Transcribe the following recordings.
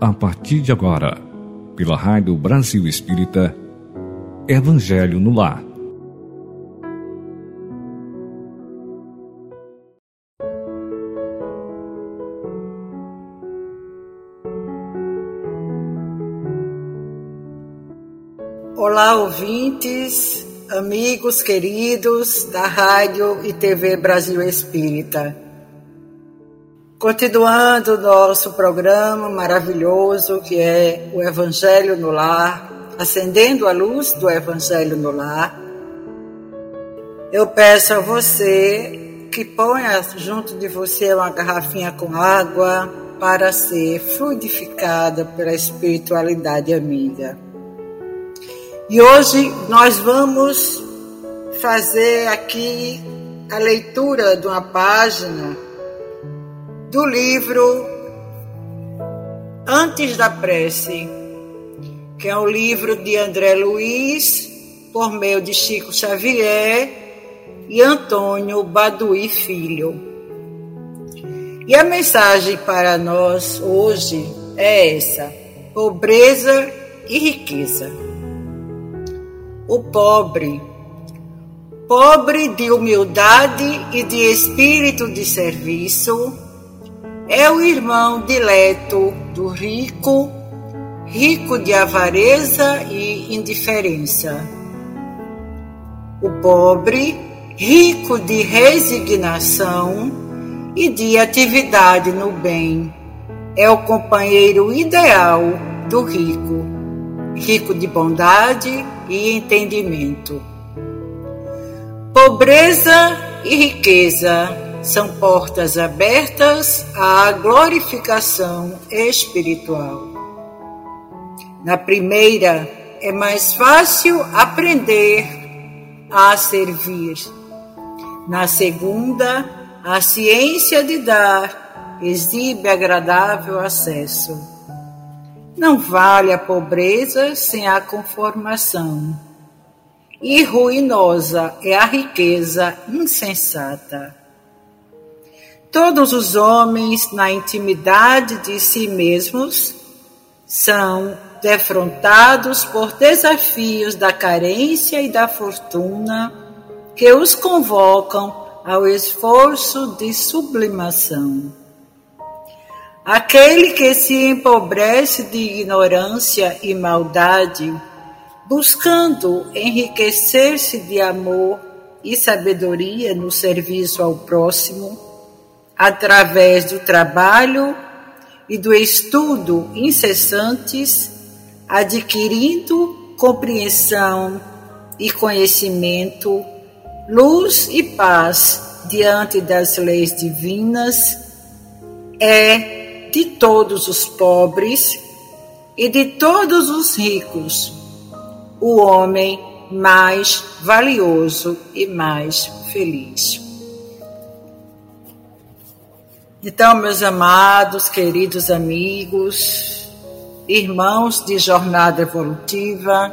a partir de agora, pela Rádio Brasil Espírita, Evangelho no Lar. Olá, ouvintes, amigos queridos da Rádio e TV Brasil Espírita. Continuando nosso programa maravilhoso que é o Evangelho no Lar, acendendo a luz do Evangelho no Lar, eu peço a você que ponha junto de você uma garrafinha com água para ser fluidificada pela espiritualidade amiga. E hoje nós vamos fazer aqui a leitura de uma página do livro Antes da Prece, que é um livro de André Luiz, por meio de Chico Xavier e Antônio Baduí Filho. E a mensagem para nós hoje é essa: pobreza e riqueza. O pobre, pobre de humildade e de espírito de serviço, é o irmão dileto do rico, rico de avareza e indiferença. O pobre, rico de resignação e de atividade no bem, é o companheiro ideal do rico, rico de bondade e entendimento. Pobreza e riqueza são portas abertas à glorificação espiritual. Na primeira, é mais fácil aprender a servir. Na segunda, a ciência de dar exibe agradável acesso. Não vale a pobreza sem a conformação. E ruinosa é a riqueza insensata. Todos os homens, na intimidade de si mesmos, são defrontados por desafios da carência e da fortuna que os convocam ao esforço de sublimação. Aquele que se empobrece de ignorância e maldade, buscando enriquecer-se de amor e sabedoria no serviço ao próximo, através do trabalho e do estudo incessantes, adquirindo compreensão e conhecimento, luz e paz diante das leis divinas, é de todos os pobres e de todos os ricos o homem mais valioso e mais feliz. Então, meus amados, queridos amigos, irmãos de jornada evolutiva,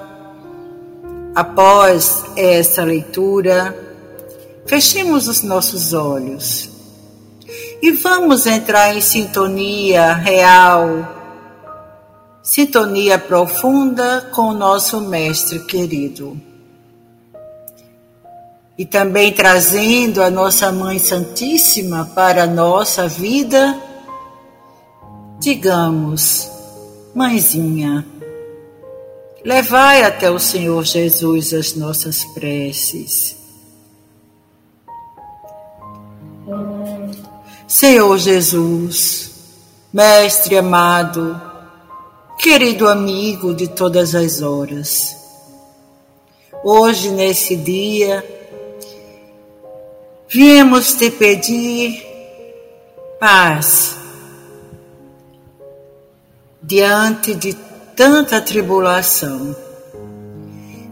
após essa leitura, fechemos os nossos olhos e vamos entrar em sintonia real, sintonia profunda com o nosso Mestre querido e também trazendo a nossa Mãe Santíssima para a nossa vida, digamos, Mãezinha, levai até o Senhor Jesus as nossas preces. Senhor Jesus, Mestre amado, querido amigo de todas as horas, hoje nesse dia, Viemos te pedir paz diante de tanta tribulação.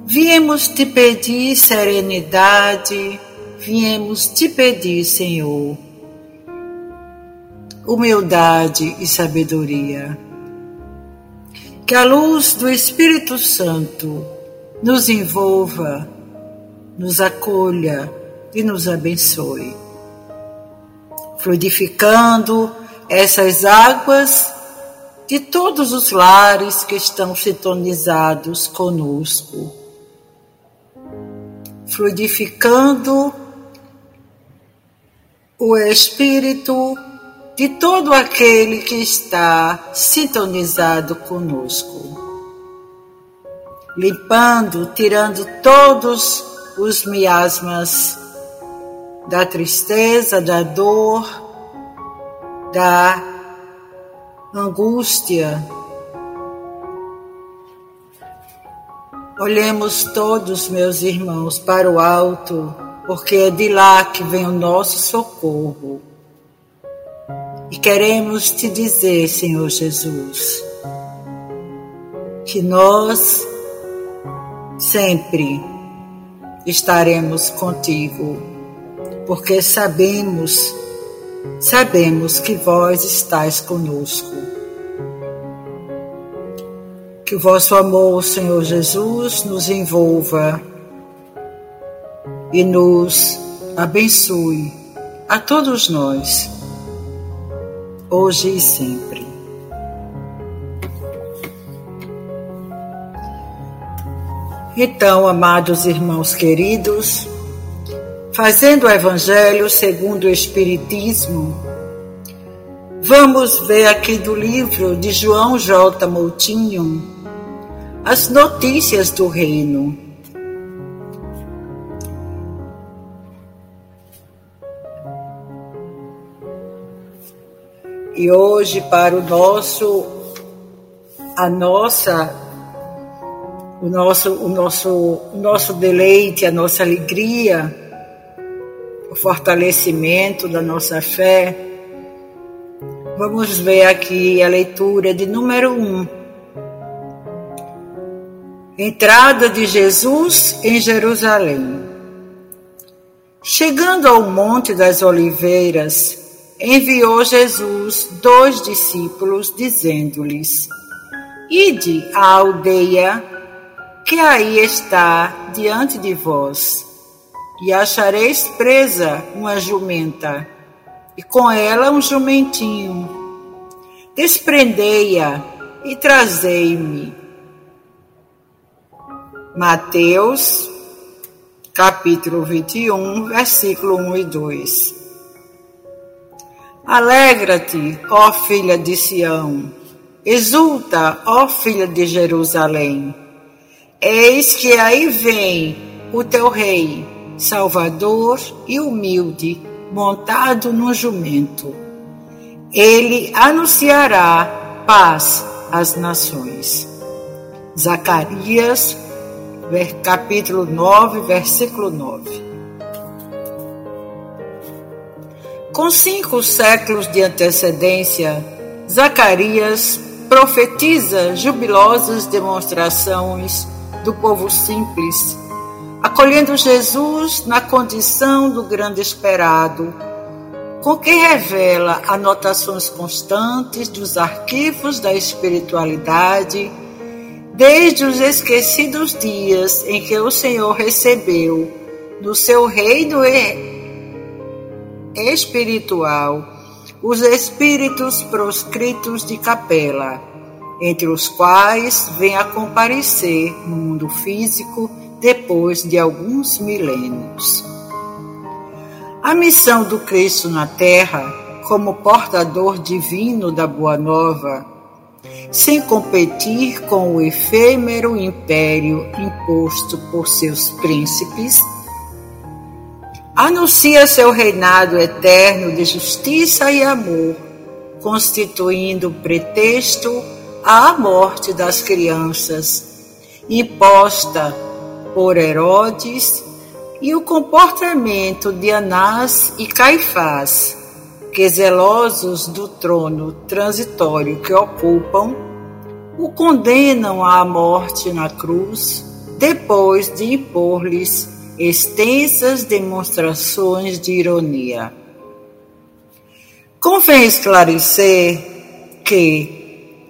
Viemos te pedir serenidade, viemos te pedir, Senhor, humildade e sabedoria. Que a luz do Espírito Santo nos envolva, nos acolha, e nos abençoe. Fluidificando essas águas de todos os lares que estão sintonizados conosco, fluidificando o espírito de todo aquele que está sintonizado conosco, limpando, tirando todos os miasmas da tristeza, da dor, da angústia. Olhemos todos, meus irmãos, para o alto, porque é de lá que vem o nosso socorro. E queremos te dizer, Senhor Jesus, que nós sempre estaremos contigo, porque sabemos, sabemos que vós estáis conosco. Que o vosso amor, Senhor Jesus, nos envolva e nos abençoe a todos nós hoje e sempre. Então, amados irmãos queridos, fazendo o Evangelho segundo o Espiritismo, vamos ver aqui do livro de João J. Moutinho as notícias do Reino. E hoje, para o nosso, a nossa, o nosso, o nosso, o nosso deleite, a nossa alegria, o fortalecimento da nossa fé, vamos ver aqui a leitura de número um. Entrada de Jesus em Jerusalém. Chegando ao Monte das Oliveiras, enviou Jesus dois discípulos, dizendo-lhes: Ide à aldeia que aí está diante de vós, e achareis presa uma jumenta, e com ela um jumentinho. Desprendei-a e trazei-me. Mateus, capítulo 21, versículo 1 e 2. Alegra-te, ó filha de Sião, exulta, ó filha de Jerusalém. Eis que aí vem o teu rei, salvador e humilde, montado no jumento. Ele anunciará paz às nações. Zacarias, capítulo 9, versículo 9. Com cinco séculos de antecedência, Zacarias profetiza jubilosas demonstrações do povo simples, acolhendo Jesus na condição do grande esperado, com que revela anotações constantes dos arquivos da espiritualidade, desde os esquecidos dias em que o Senhor recebeu no seu reino espiritual os espíritos proscritos de capela, entre os quais vem a comparecer no mundo físico depois de alguns milênios. A missão do Cristo na Terra, como portador divino da Boa Nova, sem competir com o efêmero império imposto por seus príncipes, anuncia seu reinado eterno de justiça e amor, constituindo pretexto à morte das crianças, imposta por Herodes, e o comportamento de Anás e Caifás, que zelosos do trono transitório que ocupam, o condenam à morte na cruz, depois de impor-lhes extensas demonstrações de ironia. Convém esclarecer que,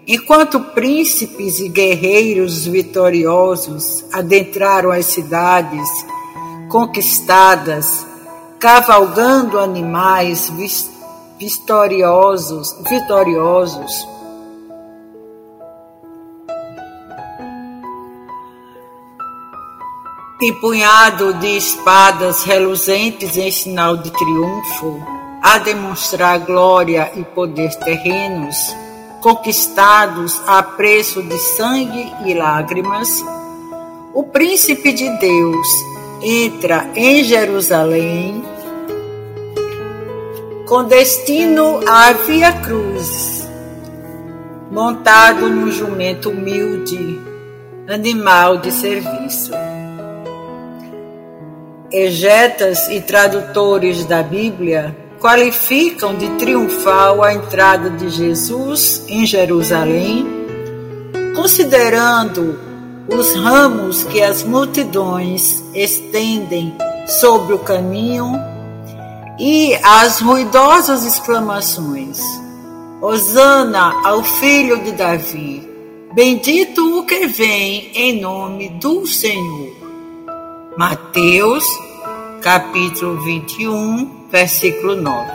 e quanto príncipes e guerreiros vitoriosos adentraram as cidades conquistadas, cavalgando animais vitoriosos, vitoriosos. Empunhado de espadas reluzentes em sinal de triunfo, a demonstrar glória e poder terrenos, conquistados a preço de sangue e lágrimas, o príncipe de Deus entra em Jerusalém com destino à Via Cruz, montado num jumento humilde, animal de serviço. Egetas e tradutores da Bíblia qualificam de triunfal a entrada de Jesus em Jerusalém, considerando os ramos que as multidões estendem sobre o caminho e as ruidosas exclamações: Hosana ao filho de Davi, bendito o que vem em nome do Senhor. Mateus, capítulo 21, versículo 9.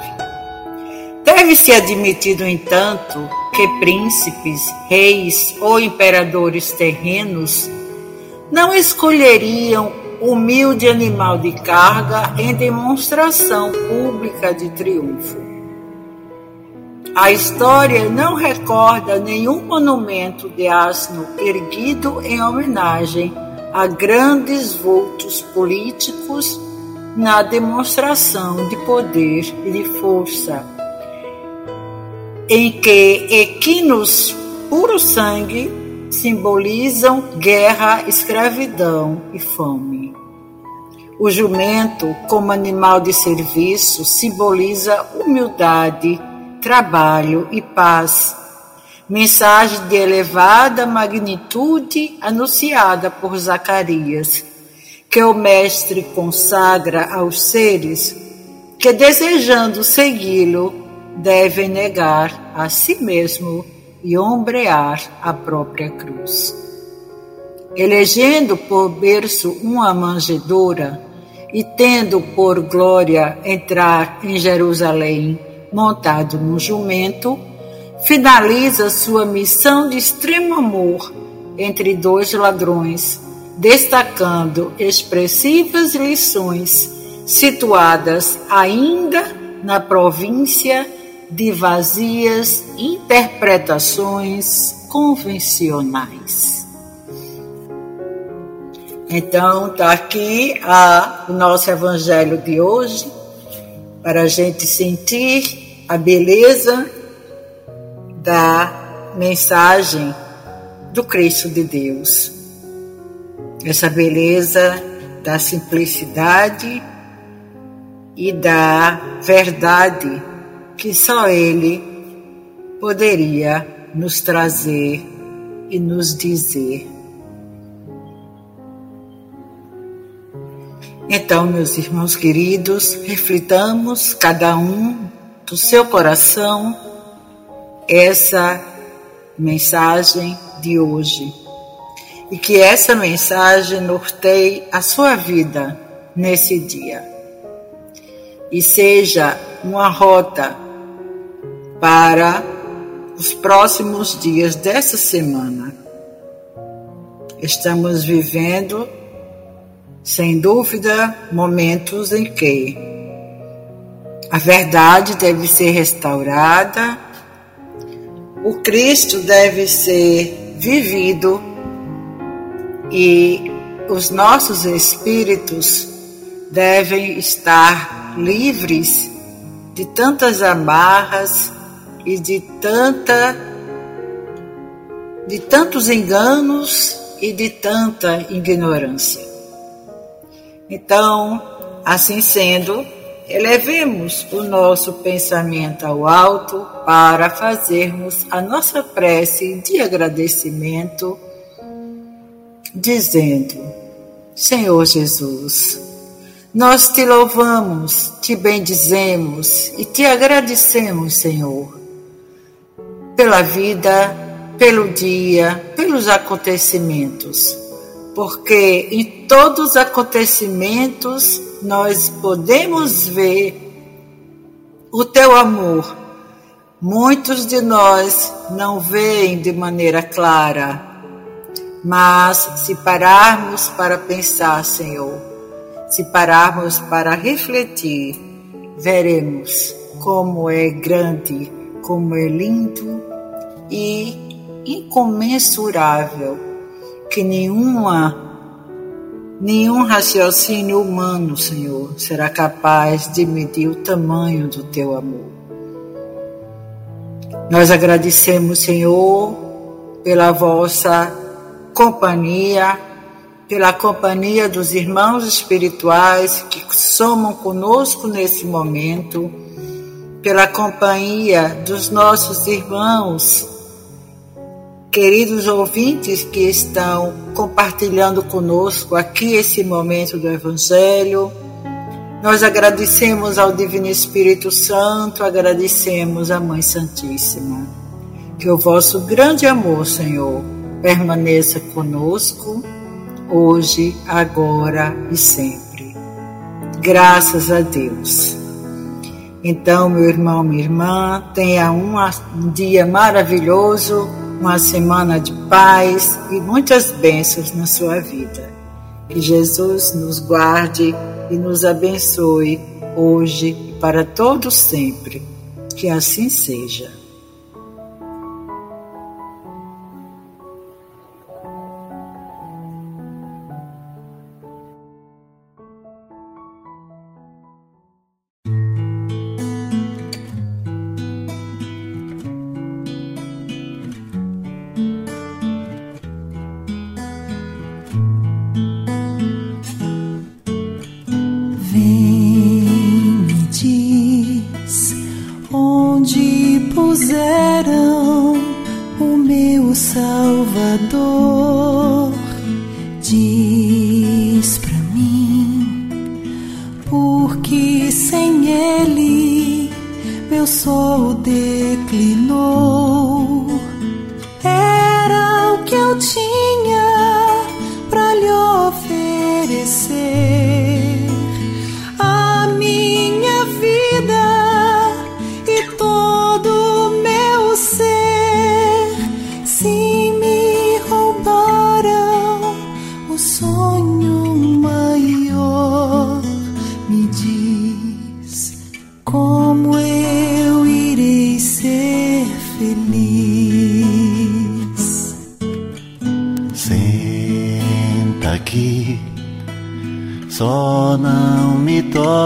Deve-se admitido, entanto, que príncipes, reis ou imperadores terrenos não escolheriam humilde animal de carga em demonstração pública de triunfo. A história não recorda nenhum monumento de asno erguido em homenagem a grandes vultos políticos na demonstração de poder e de força, em que equinos puro sangue simbolizam guerra, escravidão e fome. O jumento, como animal de serviço, simboliza humildade, trabalho e paz. Mensagem de elevada magnitude anunciada por Zacarias, que o Mestre consagra aos seres que, desejando segui-lo, devem negar a si mesmo e ombrear a própria cruz. Elegendo por berço uma manjedoura e tendo por glória entrar em Jerusalém montado num jumento, finaliza sua missão de extremo amor entre dois ladrões, destacando expressivas lições situadas ainda na província de vazias interpretações convencionais. Então, está aqui a, o nosso evangelho de hoje, para a gente sentir a beleza da mensagem do Cristo de Deus. Essa beleza da simplicidade e da verdade que só Ele poderia nos trazer e nos dizer. Então, meus irmãos queridos, reflitamos cada um do seu coração essa mensagem de hoje e que essa mensagem norteie a sua vida nesse dia e seja uma rota para os próximos dias dessa semana. Estamos vivendo, sem dúvida, momentos em que a verdade deve ser restaurada, o Cristo deve ser vivido e os nossos espíritos devem estar livres de tantas amarras, e de tanta de tantos enganos e de tanta ignorância. Então, assim sendo, elevemos o nosso pensamento ao alto para fazermos a nossa prece de agradecimento, dizendo: Senhor Jesus, nós te louvamos, te bendizemos e te agradecemos, Senhor pela vida, pelo dia, pelos acontecimentos. Porque em todos os acontecimentos nós podemos ver o teu amor. Muitos de nós não veem de maneira clara, Mas se pararmos para pensar, Senhor, se pararmos para refletir, veremos como é grande, como é lindo e incomensurável que nenhuma nenhum raciocínio humano, Senhor, será capaz de medir o tamanho do teu amor. Nós agradecemos, Senhor, pela vossa companhia, pela companhia dos irmãos espirituais que somam conosco nesse momento, pela companhia dos nossos irmãos queridos ouvintes que estão compartilhando conosco aqui esse momento do Evangelho. Nós agradecemos ao Divino Espírito Santo, agradecemos à Mãe Santíssima. Que o vosso grande amor, Senhor, permaneça conosco, hoje, agora e sempre. Graças a Deus. Então, meu irmão, minha irmã, tenha um dia maravilhoso uma semana de paz e muitas bênçãos na sua vida. Que Jesus nos guarde e nos abençoe hoje e para todos sempre. Que assim seja. onde puseram o meu Salvador. Diz pra mim, porque sem Ele meu sol declinou.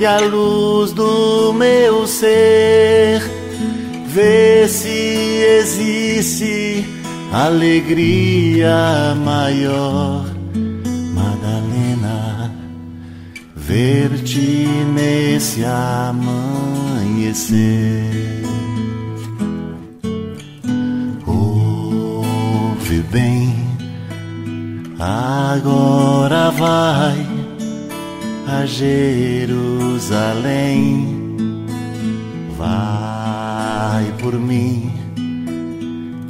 e a luz do meu ser. Vê se existe alegria maior ver-te nesse amanhecer. Ouve bem, agora vai a Jerusalém. Vai por mim,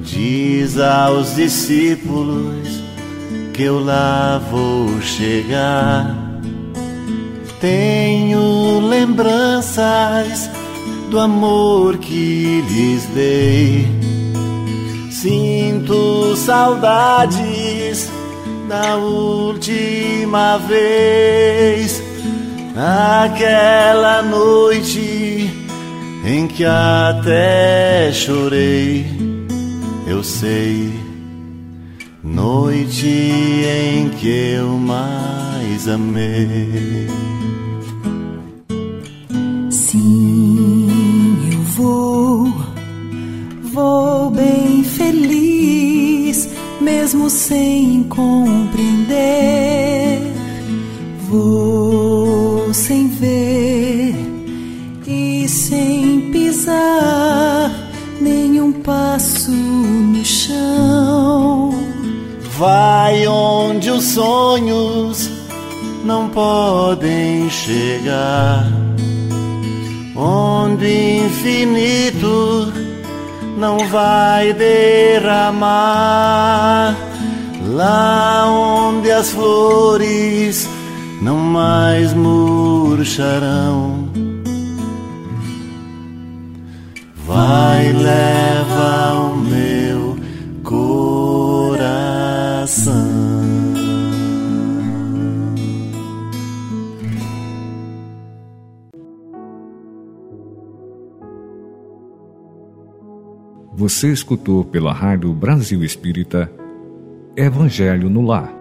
diz aos discípulos que eu lá vou chegar tenho lembranças do amor que lhes dei. Sinto saudades da última vez, naquela noite em que até chorei. Eu sei, noite em que eu mais amei. vou bem feliz, mesmo sem compreender. Vou sem ver e sem pisar nenhum passo no chão. Vai onde os sonhos não podem chegar, onde o infinito não vai derramar, lá onde as flores não mais murcharão. Vai, leva o meu coração. Você escutou pela Rádio Brasil Espírita Evangelho no Lar